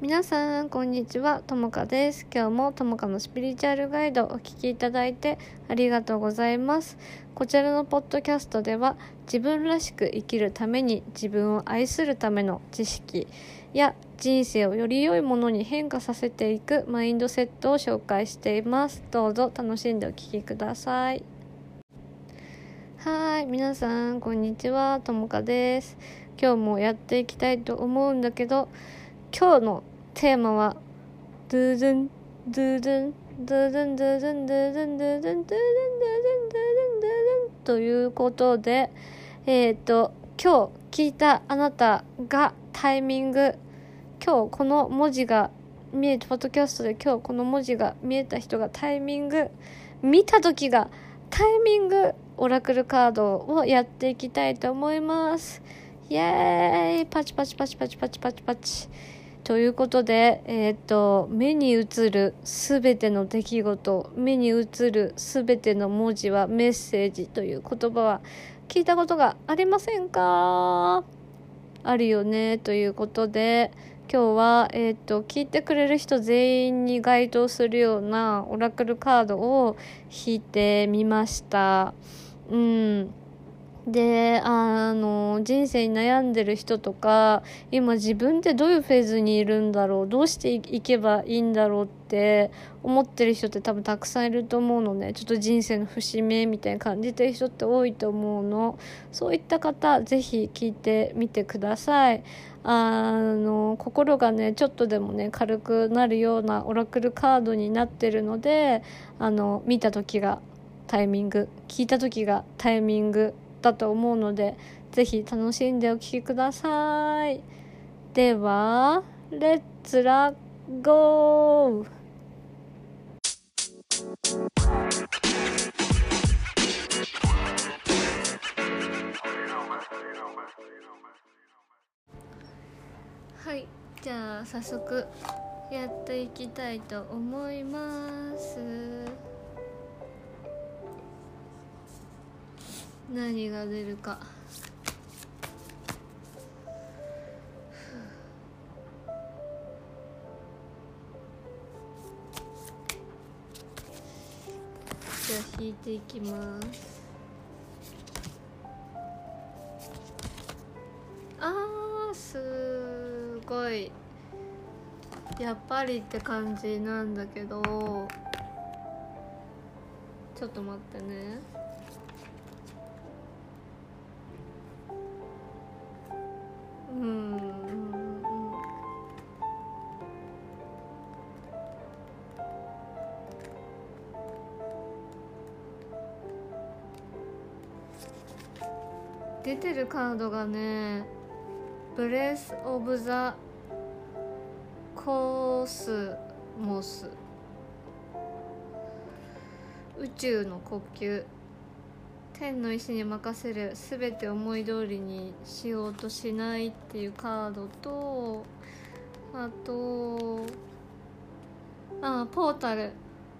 皆さんこんにちは。ともかです。今日もともかのスピリチュアルガイドお聞きいただいてありがとうございます。こちらのポッドキャストでは自分らしく生きるために自分を愛するための知識や人生をより良いものに変化させていくマインドセットを紹介しています。どうぞ楽しんでお聞きください。はい。皆さんこんにちは。ともかです。今日もやっていきたいと思うんだけど今日のテーマはドゥドゥンドゥドゥンドゥドゥンドゥドゥンドゥドゥンドゥドゥンドゥドゥンドゥドゥンドゥドゥンドゥドゥンということでえっ、と今日聞いたあなたがタイミング今日この文字が見えたポッドキャストで今日この文字が見えた人がタイミング見た時がタイミングオラクルカードをやっていきたいと思います。イエーイ。パチパチパチパチパチパチパチ。ということで、えっ、ー、と、目に映るすべての出来事、目に映るすべての文字はメッセージという言葉は聞いたことがありませんか？あるよね、ということで、今日は、えっ、ー、と、聞いてくれる人全員に該当するようなオラクルカードを引いてみました。うん。であの人生に悩んでる人とか今自分ってどういうフェーズにいるんだろうどうしていけばいいんだろうって思ってる人って多分たくさんいると思うのね。ちょっと人生の節目みたいに感じてる人って多いと思うの。そういった方是非聞いてみてください。あの心がねちょっとでもね軽くなるようなオラクルカードになってるのであの見た時がタイミング聞いた時がタイミングだと思うのでぜひ楽しんでお聴きください。ではレッツラゴー。はいじゃあ早速やっていきたいと思います。何が出るか。じゃあ引いていきます。あーすごい。やっぱりって感じなんだけど。ちょっと待ってね。てるカードがねブレス・オブ・ザ・コースモス宇宙の呼吸。天の意志に任せる。全て思い通りにしようとしないっていうカードとあとあポータル。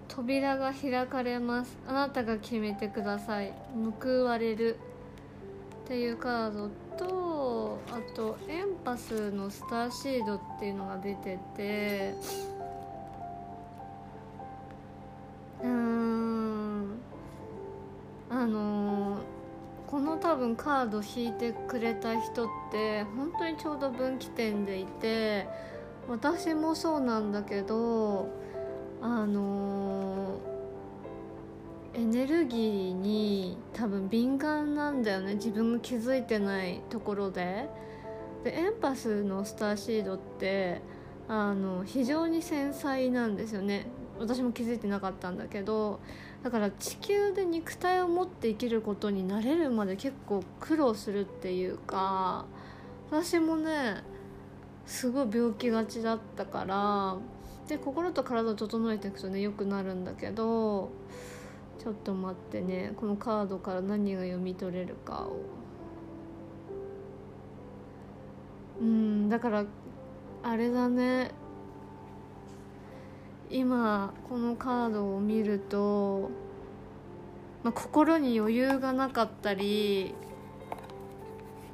扉が開かれます。あなたが決めてください。報われる。っていうカードとあとエンパスのスターシードっていうのが出ててうんあのー、この多分カード引いてくれた人って本当にちょうど分岐点でいて私もそうなんだけどあのーエネルギーに多分敏感なんだよね。自分が気づいてないところで。でエンパスのスターシードってあの非常に繊細なんですよね。私も気づいてなかったんだけど。だから地球で肉体を持って生きることになれるまで結構苦労するっていうか私もねすごい病気がちだったから。で心と体を整えていくとね良くなるんだけど。ちょっと待ってね。このカードから何が読み取れるかを。うんだからあれだね。今このカードを見ると、まあ、心に余裕がなかったり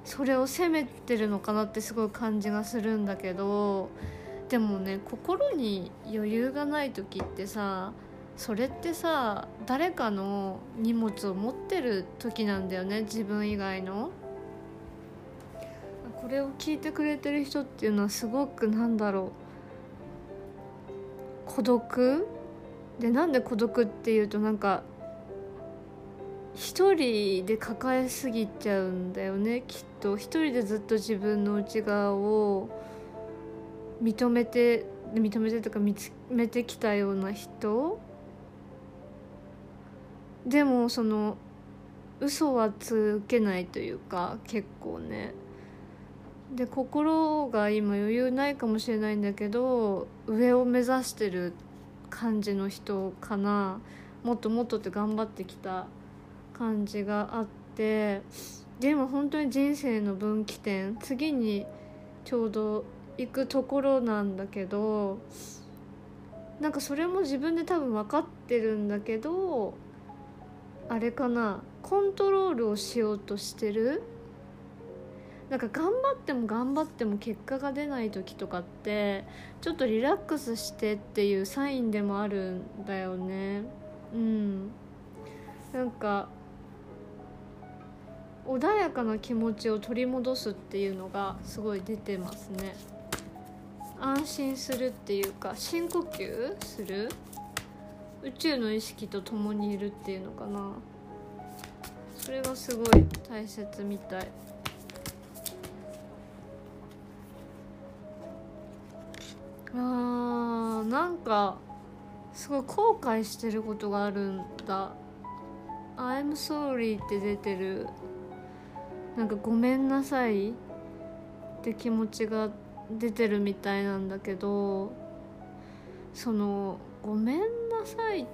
それを責めてるのかなってすごい感じがするんだけどでもね心に余裕がない時ってさそれってさ誰かの荷物を持ってる時なんだよね自分以外の。これを聞いてくれてる人っていうのはすごくなんだろう。孤独？でなんで孤独っていうとなんか一人で抱えすぎちゃうんだよねきっと。一人でずっと自分の内側を認めて認めてとか見つめてきたような人。でもその嘘はつけないというか結構ね。で心が今余裕ないかもしれないんだけど上を目指してる感じの人かな。もっともっとって頑張ってきた感じがあって。でも本当に人生の分岐点次にちょうど行くところなんだけどなんかそれも自分で多分分かってるんだけどあれかな？コントロールをしようとしてる？なんか頑張っても頑張っても結果が出ない時とかってちょっとリラックスしてっていうサインでもあるんだよね。うん。なんか穏やかな気持ちを取り戻すっていうのがすごい出てますね。安心するっていうか深呼吸する？宇宙の意識と共にいるっていうのかな。それがすごい大切みたい。あーなんかすごい後悔してることがあるんだ「I'm sorry」って出てる。なんか「ごめんなさい」って気持ちが出てるみたいなんだけどその「ごめんなさい」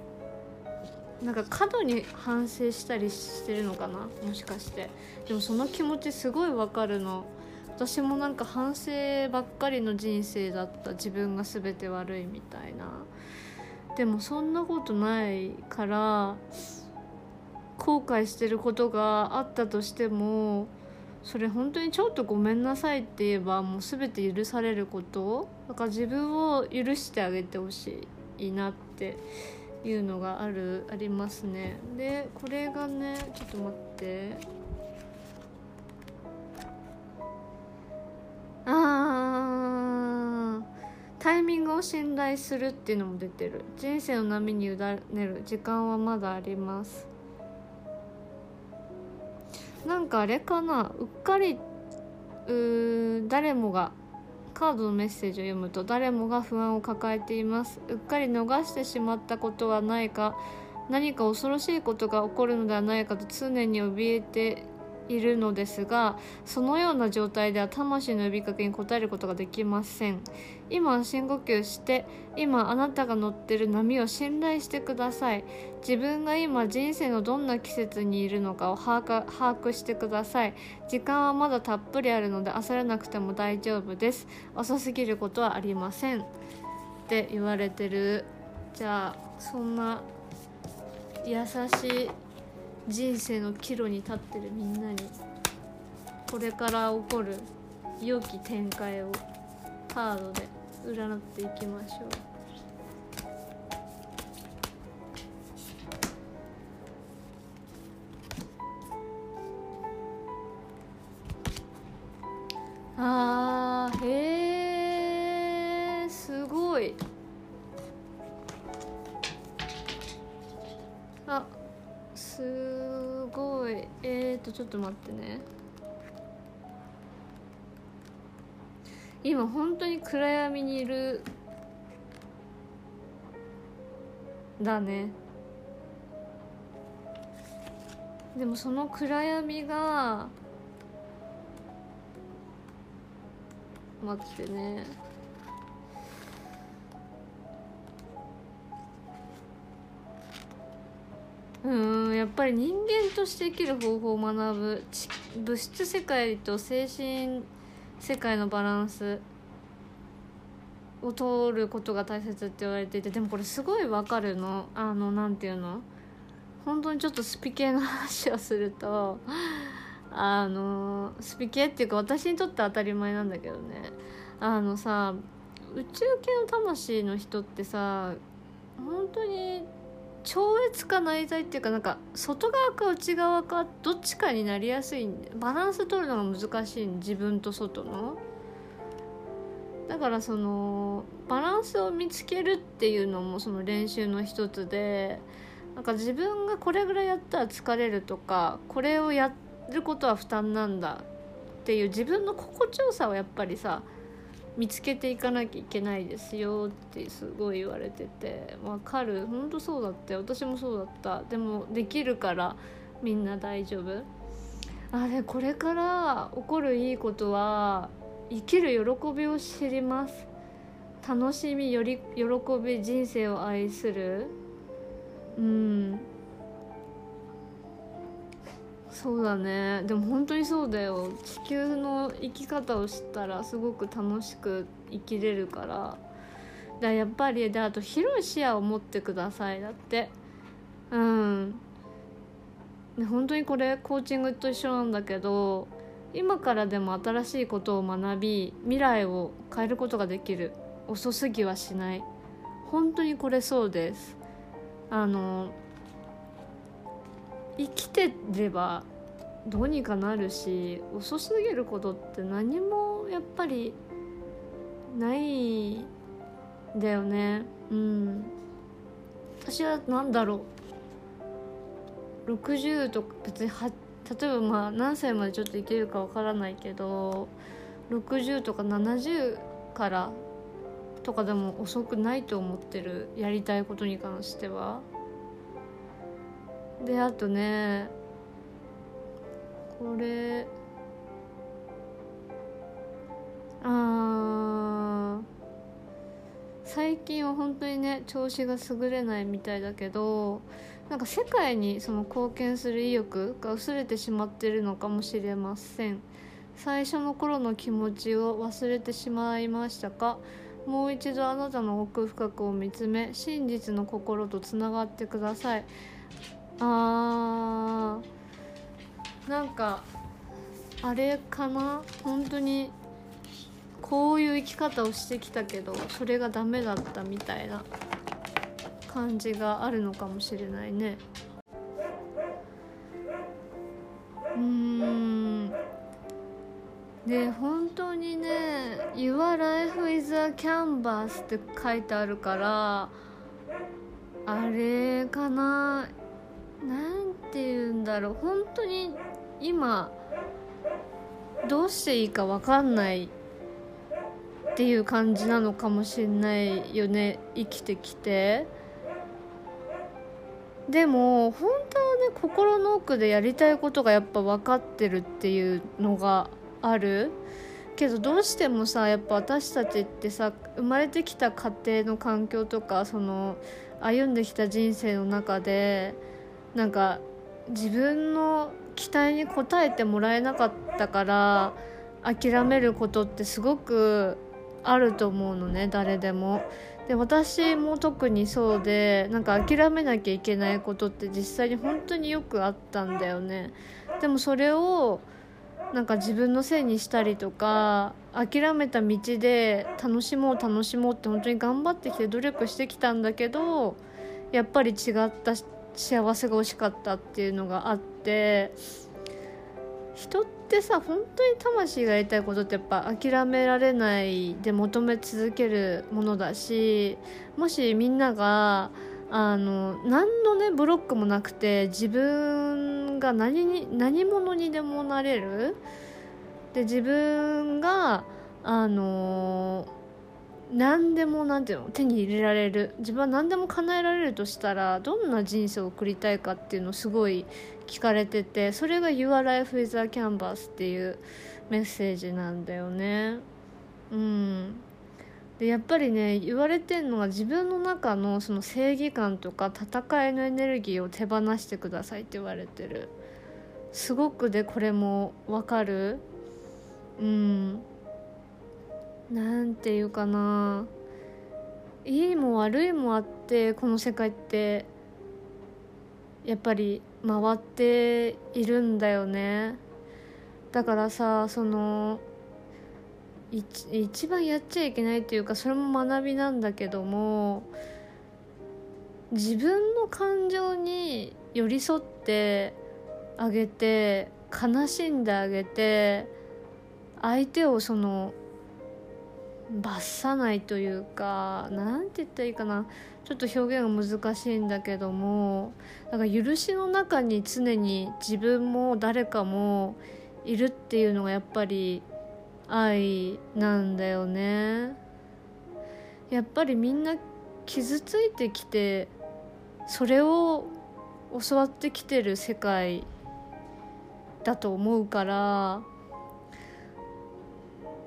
なんか過度に反省したりしてるのかな？もしかして。でもその気持ちすごいわかるの。私もなんか反省ばっかりの人生だった。自分が全て悪いみたいな。でもそんなことないから後悔してることがあったとしてもそれ本当にちょっとごめんなさいって言えばもう全て許されること？だから自分を許してあげてほしい。いなっていうのがあるありますね。でこれがねちょっと待って。あー。タイミングを信頼するっていうのも出てる。人生の波に委ねる。時間はまだあります。なんかあれかな？うっかりう誰もがカードのメッセージを読むと誰もが不安を抱えています。うっかり逃してしまったことはないか何か恐ろしいことが起こるのではないかと常に怯えているのですがそのような状態では魂の呼びかけに応えることができません。今深呼吸して今あなたが乗ってる波を信頼してください。自分が今人生のどんな季節にいるのかを把握把握してください。時間はまだたっぷりあるので焦らなくても大丈夫です。遅すぎることはありません。って言われてる。じゃあそんな優しい人生の岐路に立ってるみんなにこれから起こる良き展開をカードで占っていきましょう。あー。とちょっと待ってね。今本当に暗闇にいる。だね。でもその暗闇が待ってね。うんやっぱり人間として生きる方法を学ぶ物質世界と精神世界のバランス。を通ることが大切って言われていてでもこれすごいわかるの。あのなんていうの？本当にちょっとスピ系の話をするとあのスピ系っていうか私にとって当たり前なんだけどね。あのさ宇宙系の魂の人ってさ本当に超越か内在っていうかなんか外側か内側かどっちかになりやすいバランス取るのが難しい自分と外の。だからそのバランスを見つけるっていうのもその練習の一つでなんか自分がこれぐらいやったら疲れるとかこれをやることは負担なんだっていう自分の心地よさをやっぱりさ見つけていかなきゃいけないですよってすごい言われててわかる？本当そうだって私もそうだった。でもできるからみんな大丈夫。あれこれから起こるいいことは生きる喜びを知ります。楽しみより喜び人生を愛する。うん。そうだね。でも本当にそうだよ。地球の生き方を知ったらすごく楽しく生きれるから。だやっぱりであと広い視野を持ってくださいだって。うん。で本当にこれコーチングと一緒なんだけど今からでも新しいことを学び未来を変えることができる。遅すぎはしない。本当にこれそうです。あの生きてればどうにかなるし遅すぎることって何もやっぱりないんだよね。うん。私は何だろう。60とか別には例えばまあ何歳までちょっといけるかわからないけど60とか70からとかでも遅くないと思ってるやりたいことに関しては。であとねこれあ最近は本当にね調子が優れないみたいだけどなんか世界にその貢献する意欲が薄れてしまってるのかもしれません。最初の頃の気持ちを忘れてしまいましたか？もう一度あなたの奥深くを見つめ真実の心とつながってください。あー。なんかあれかな？本当にこういう生き方をしてきたけどそれがダメだったみたいな感じがあるのかもしれないね。うん。で本当にね「Your life is a canvas」って書いてあるからあれかな？なんて言うんだろう。本当に今どうしていいか分かんないっていう感じなのかもしれないよね。生きてきて。でも本当はね心の奥でやりたいことがやっぱ分かってるっていうのがある。けどどうしてもさやっぱ私たちってさ生まれてきた家庭の環境とかその歩んできた人生の中でなんか自分の期待に応えてもらえなかったから諦めることってすごくあると思うのね誰でも。で私も特にそうでなんか諦めなきゃいけないことって実際に本当によくあったんだよね。でもそれをなんか自分のせいにしたりとか諦めた道で楽しもう楽しもうって本当に頑張ってきて努力してきたんだけどやっぱり違った幸せが惜しかったっていうのがあって人ってさ本当に魂がやりたいことってやっぱ諦められないで求め続けるものだしもしみんながあの何のねブロックもなくて自分が何に何者にでもなれる。で自分があの何でもなんていうの手に入れられる。自分は何でも叶えられるとしたらどんな人生を送りたいかっていうのをすごい聞かれててそれが「Your Life is a Canvas」っていうメッセージなんだよね。うん。でやっぱりね言われてるのは自分の中のその正義感とか戦いのエネルギーを手放してくださいって言われてる。すごくでこれもわかる。うん。なんていうかな。いいも悪いもあってこの世界ってやっぱり回っているんだよね。だからさその一番やっちゃいけないっていうかそれも学びなんだけども自分の感情に寄り添ってあげて悲しんであげて相手をその罰さないというか何て言ったらいいかな。ちょっと表現が難しいんだけどもだから許しの中に常に自分も誰かもいるっていうのがやっぱり愛なんだよね。やっぱりみんな傷ついてきてそれを教わってきてる世界だと思うから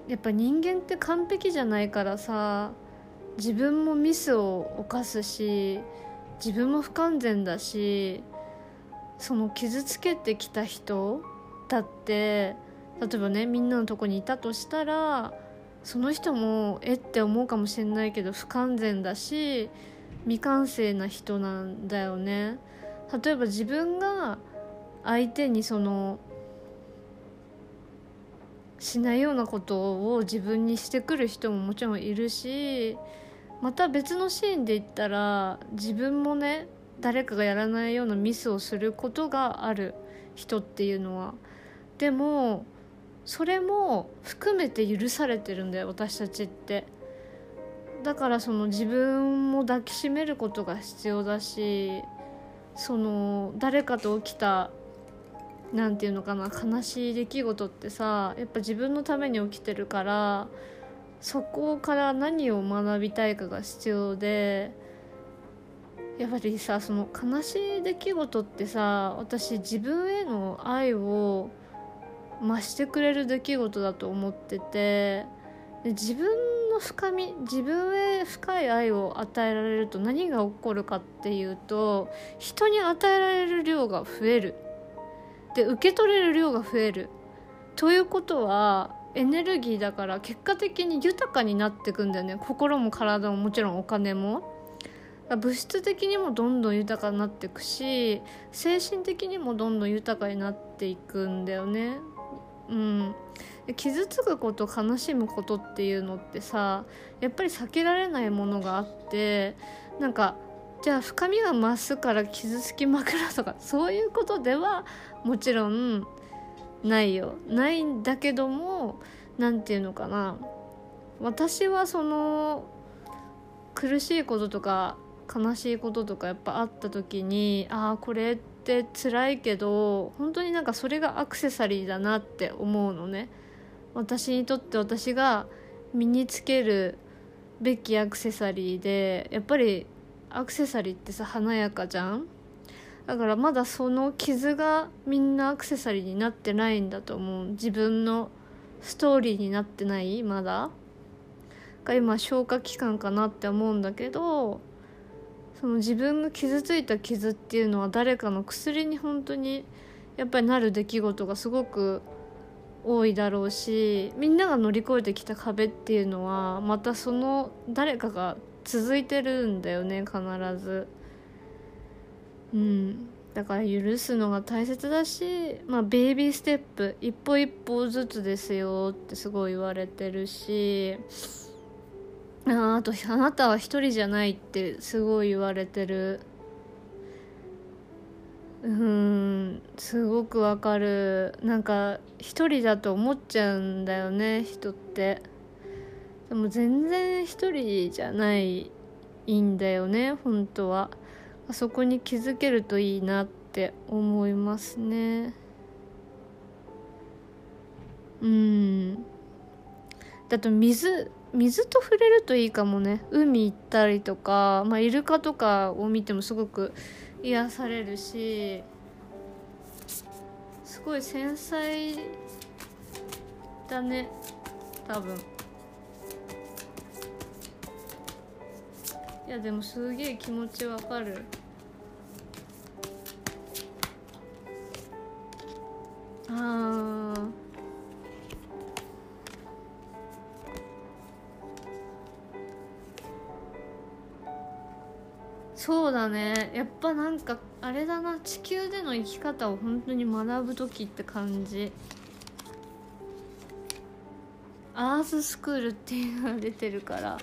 やっぱ人間って完璧じゃないからさ自分もミスを犯すし自分も不完全だしその傷つけてきた人だって例えばねみんなのとこにいたとしたらその人もえって思うかもしれないけど不完全だし未完成な人なんだよね。例えば自分が相手にそのしないようなことを自分にしてくる人ももちろんいるしまた別のシーンで言ったら自分もね誰かがやらないようなミスをすることがある人っていうのは。でもそれも含めて許されてるんだよ私たちって。だからその自分も抱きしめることが必要だしその誰かと起きた何て言うのかな悲しい出来事ってさやっぱ自分のために起きてるからそこから何を学びたいかが必要でやっぱりさその悲しい出来事ってさ私自分への愛を増してくれる出来事だと思っててで自分の深み自分へ深い愛を与えられると何が起こるかっていうと人に与えられる量が増える。で受け取れる量が増える。ということはエネルギーだから結果的に豊かになっていくんだよね。心も体ももちろんお金も。物質的にもどんどん豊かになっていくし精神的にもどんどん豊かになっていくんだよね。うん。傷つくこと悲しむことっていうのってさやっぱり避けられないものがあってなんかじゃあ深みが増すから傷つきまくるとかそういうことではもちろんないよ。ないんだけども何て言うのかな。私はその苦しいこととか悲しいこととかやっぱあった時にああこれって辛いけど本当になんかそれがアクセサリーだなって思うのね。私にとって私が身につけるべきアクセサリーでやっぱりアクセサリーってさ華やかじゃん？だからまだその傷がみんなアクセサリーになってないんだと思う。自分のストーリーになってない？まだ？が今消化期間かなって思うんだけどその自分が傷ついた傷っていうのは誰かの薬に本当にやっぱりなる出来事がすごく多いだろうしみんなが乗り越えてきた壁っていうのはまたその誰かが続いてるんだよね必ず。うん。だから許すのが大切だし、まあ、ベイビーステップ一歩一歩ずつですよってすごい言われてるしああとあなたは一人じゃないってすごい言われてる。うん。すごくわかる。なんか一人だと思っちゃうんだよね人って。でも全然一人じゃないいんだよね本当は。そこに気づけるといいなって思いますね。うん。だと水水と触れるといいかもね。海行ったりとか、まあ、イルカとかを見てもすごく癒されるしすごい繊細だね多分。やでもすげえ気持ちわかる。ああそうだね。やっぱなんかあれだな。地球での生き方を本当に学ぶ時って感じ。アーススクールっていうのが出てるから。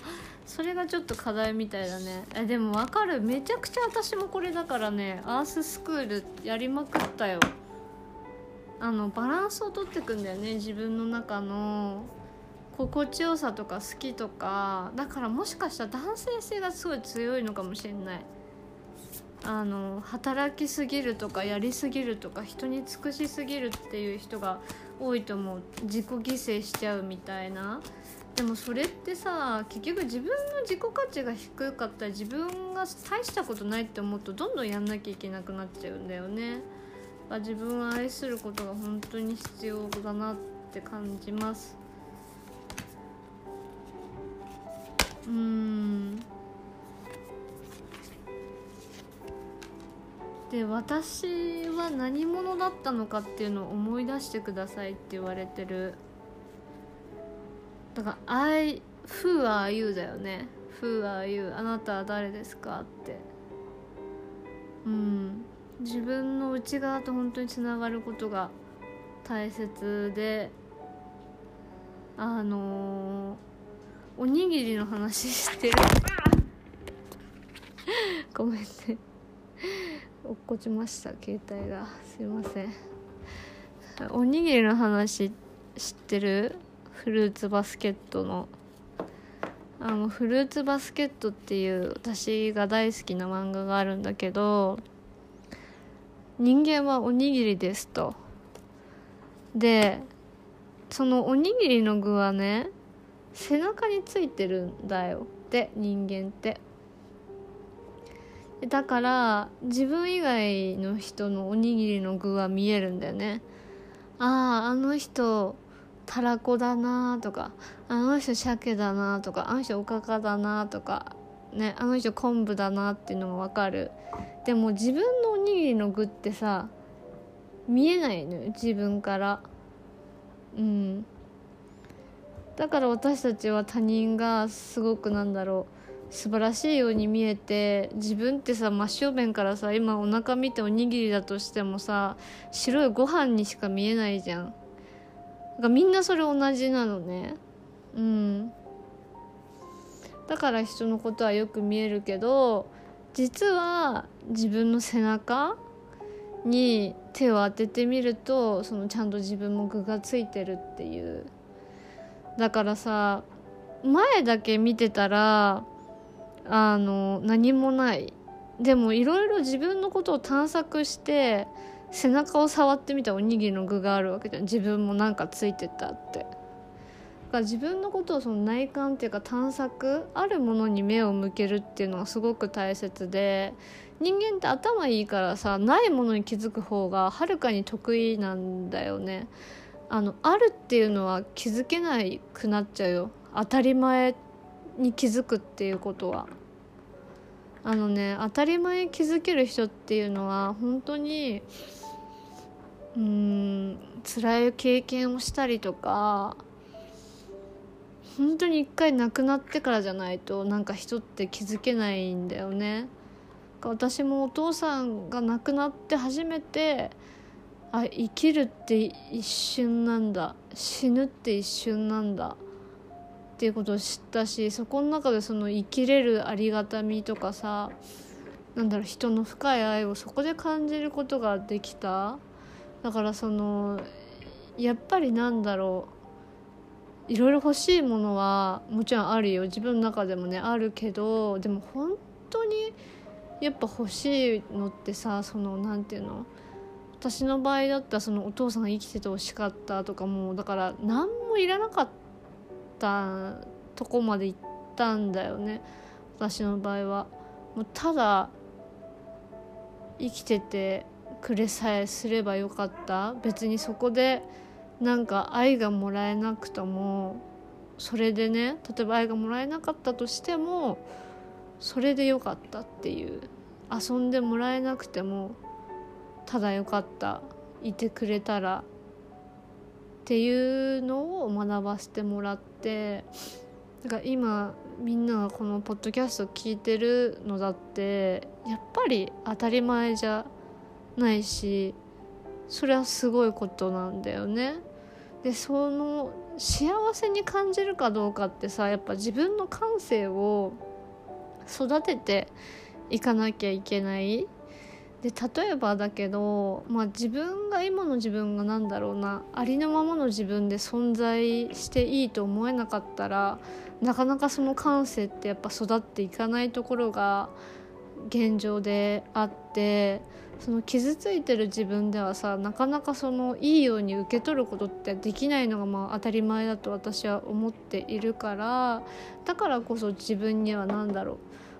それがちょっと課題みたいだね。えでも分かる。めちゃくちゃ私もこれだからね。アーススクールやりまくったよ。あのバランスをとってくんだよね。自分の中の。心地よさとか好きとか。だからもしかしたら男性性がすごい強いのかもしれない。あの働きすぎるとかやりすぎるとか人に尽くしすぎるっていう人が多いと思う。自己犠牲しちゃうみたいな。でもそれってさ結局自分の自己価値が低かったら自分が大したことないって思うとどんどんやんなきゃいけなくなっちゃうんだよね。自分を愛することが本当に必要だなって感じます。うん。で私は何者だったのかっていうのを思い出してくださいって言われてる。だから「I who are you」だよね「Who are you」あなたは誰ですかって。うん。自分の内側と本当につながることが大切であのー、おにぎりの話してる。ごめんね。落っこちました携帯が。すいません。おにぎりの話知ってる？フルーツバスケットのあのフルーツバスケットっていう私が大好きな漫画があるんだけど人間はおにぎりですと。でそのおにぎりの具はね背中についてるんだよ。って人間って。だから自分以外の人のおにぎりの具は見えるんだよね。あああの人たらこだなとかあの人鮭だなとかあの人おかかだなとかねあの人昆布だなっていうのも分かる。でも自分のおにぎりの具ってさ見えないのよ自分から。うん。だから私たちは他人がすごくなんだろう素晴らしいように見えて自分ってさ真正面からさ今お腹見ておにぎりだとしてもさ白いご飯にしか見えないじゃん。かみんなそれ同じなのね。うん。だから人のことはよく見えるけど実は自分の背中に手を当ててみるとそのちゃんと自分も具がついてるっていう。だからさ前だけ見てたらあの何もない。でもいろいろ自分のことを探索して背中を触ってみたおにぎりの具があるわけじゃん。自分もなんかついてたって。だから自分のことをその内観っていうか探索あるものに目を向けるっていうのがすごく大切で人間って頭いいからさないものに気づく方がはるかに得意なんだよね。あのあるっていうのは気づけなくなっちゃうよ。当たり前に気づくっていうことは。あのね当たり前気づける人っていうのは本当にうん辛い経験をしたりとか本当に一回亡くなってからじゃないとなんか人って気づけないんだよね。私もお父さんが亡くなって初めてあ生きるって一瞬なんだ死ぬって一瞬なんだっていうことを知ったしそこの中でその生きれるありがたみとかさなんだろう人の深い愛をそこで感じることができた。だからそのやっぱりなんだろういろいろ欲しいものはもちろんあるよ。自分の中でもねあるけどでも本当にやっぱ欲しいのってさその何て言うの？私の場合だったらそのお父さんが生きててほしかったとかもだから何もいらなかったとこまで行ったんだよね。私の場合は。もうただ生きててくれさえすればよかった。別にそこでなんか愛がもらえなくともそれでね例えば愛がもらえなかったとしてもそれでよかったっていう。遊んでもらえなくてもただよかった。いてくれたら。っていうのを学ばせてもらってだから今みんながこのポッドキャスト聞いてるのだってやっぱり当たり前じゃないしそれはすごいことなんだよね。でその幸せに感じるかどうかってさやっぱ自分の感性を育てていかなきゃいけないで例えばだけど、まあ、自分が今の自分が何だろうなありのままの自分で存在していいと思えなかったらなかなかその感性ってやっぱ育っていかないところが現状であってその傷ついてる自分ではさなかなかそのいいように受け取ることってできないのがまあ当たり前だと私は思っているからだからこそ自分には何だろう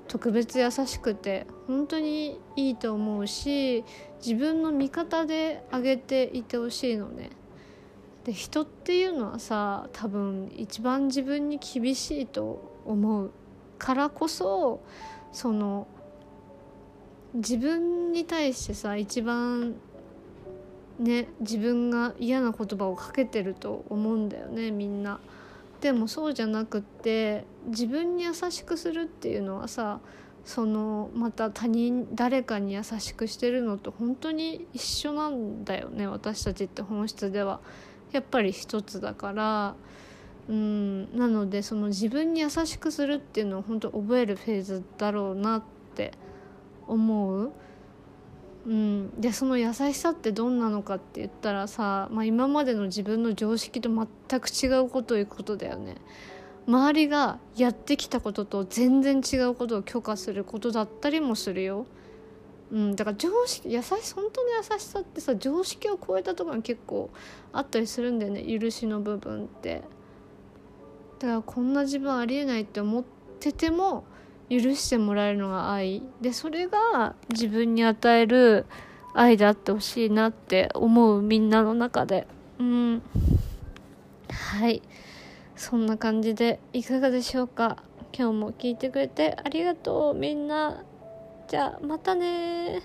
特別優しくて本当にいいと思うし自分の味方であげていてほしいのね。で人っていうのはさ多分一番自分に厳しいと思うからこそその自分に対してさ一番ね自分が嫌な言葉をかけてると思うんだよねみんな。でもそうじゃなくって自分に優しくするっていうのはさそのまた他人誰かに優しくしてるのと本当に一緒なんだよね私たちって本質ではやっぱり一つだからうんなのでその自分に優しくするっていうのは本当覚えるフェーズだろうなって思う？うん、でその優しさってどんなのかって言ったらさ、まあ、今までの自分の常識と全く違うことを言うことだよね。周りがやってきたことと全然違うことを許可することだったりもするよ、うん、だから常識優し本当の優しさってさ常識を超えたところが結構あったりするんだよね。許しの部分って。だからこんな自分ありえないって思ってても許してもらえるのが愛。でそれが自分に与える愛であってほしいなって思うみんなの中で。うん。はい。そんな感じでいかがでしょうか？今日も聞いてくれてありがとうみんな。じゃあまたね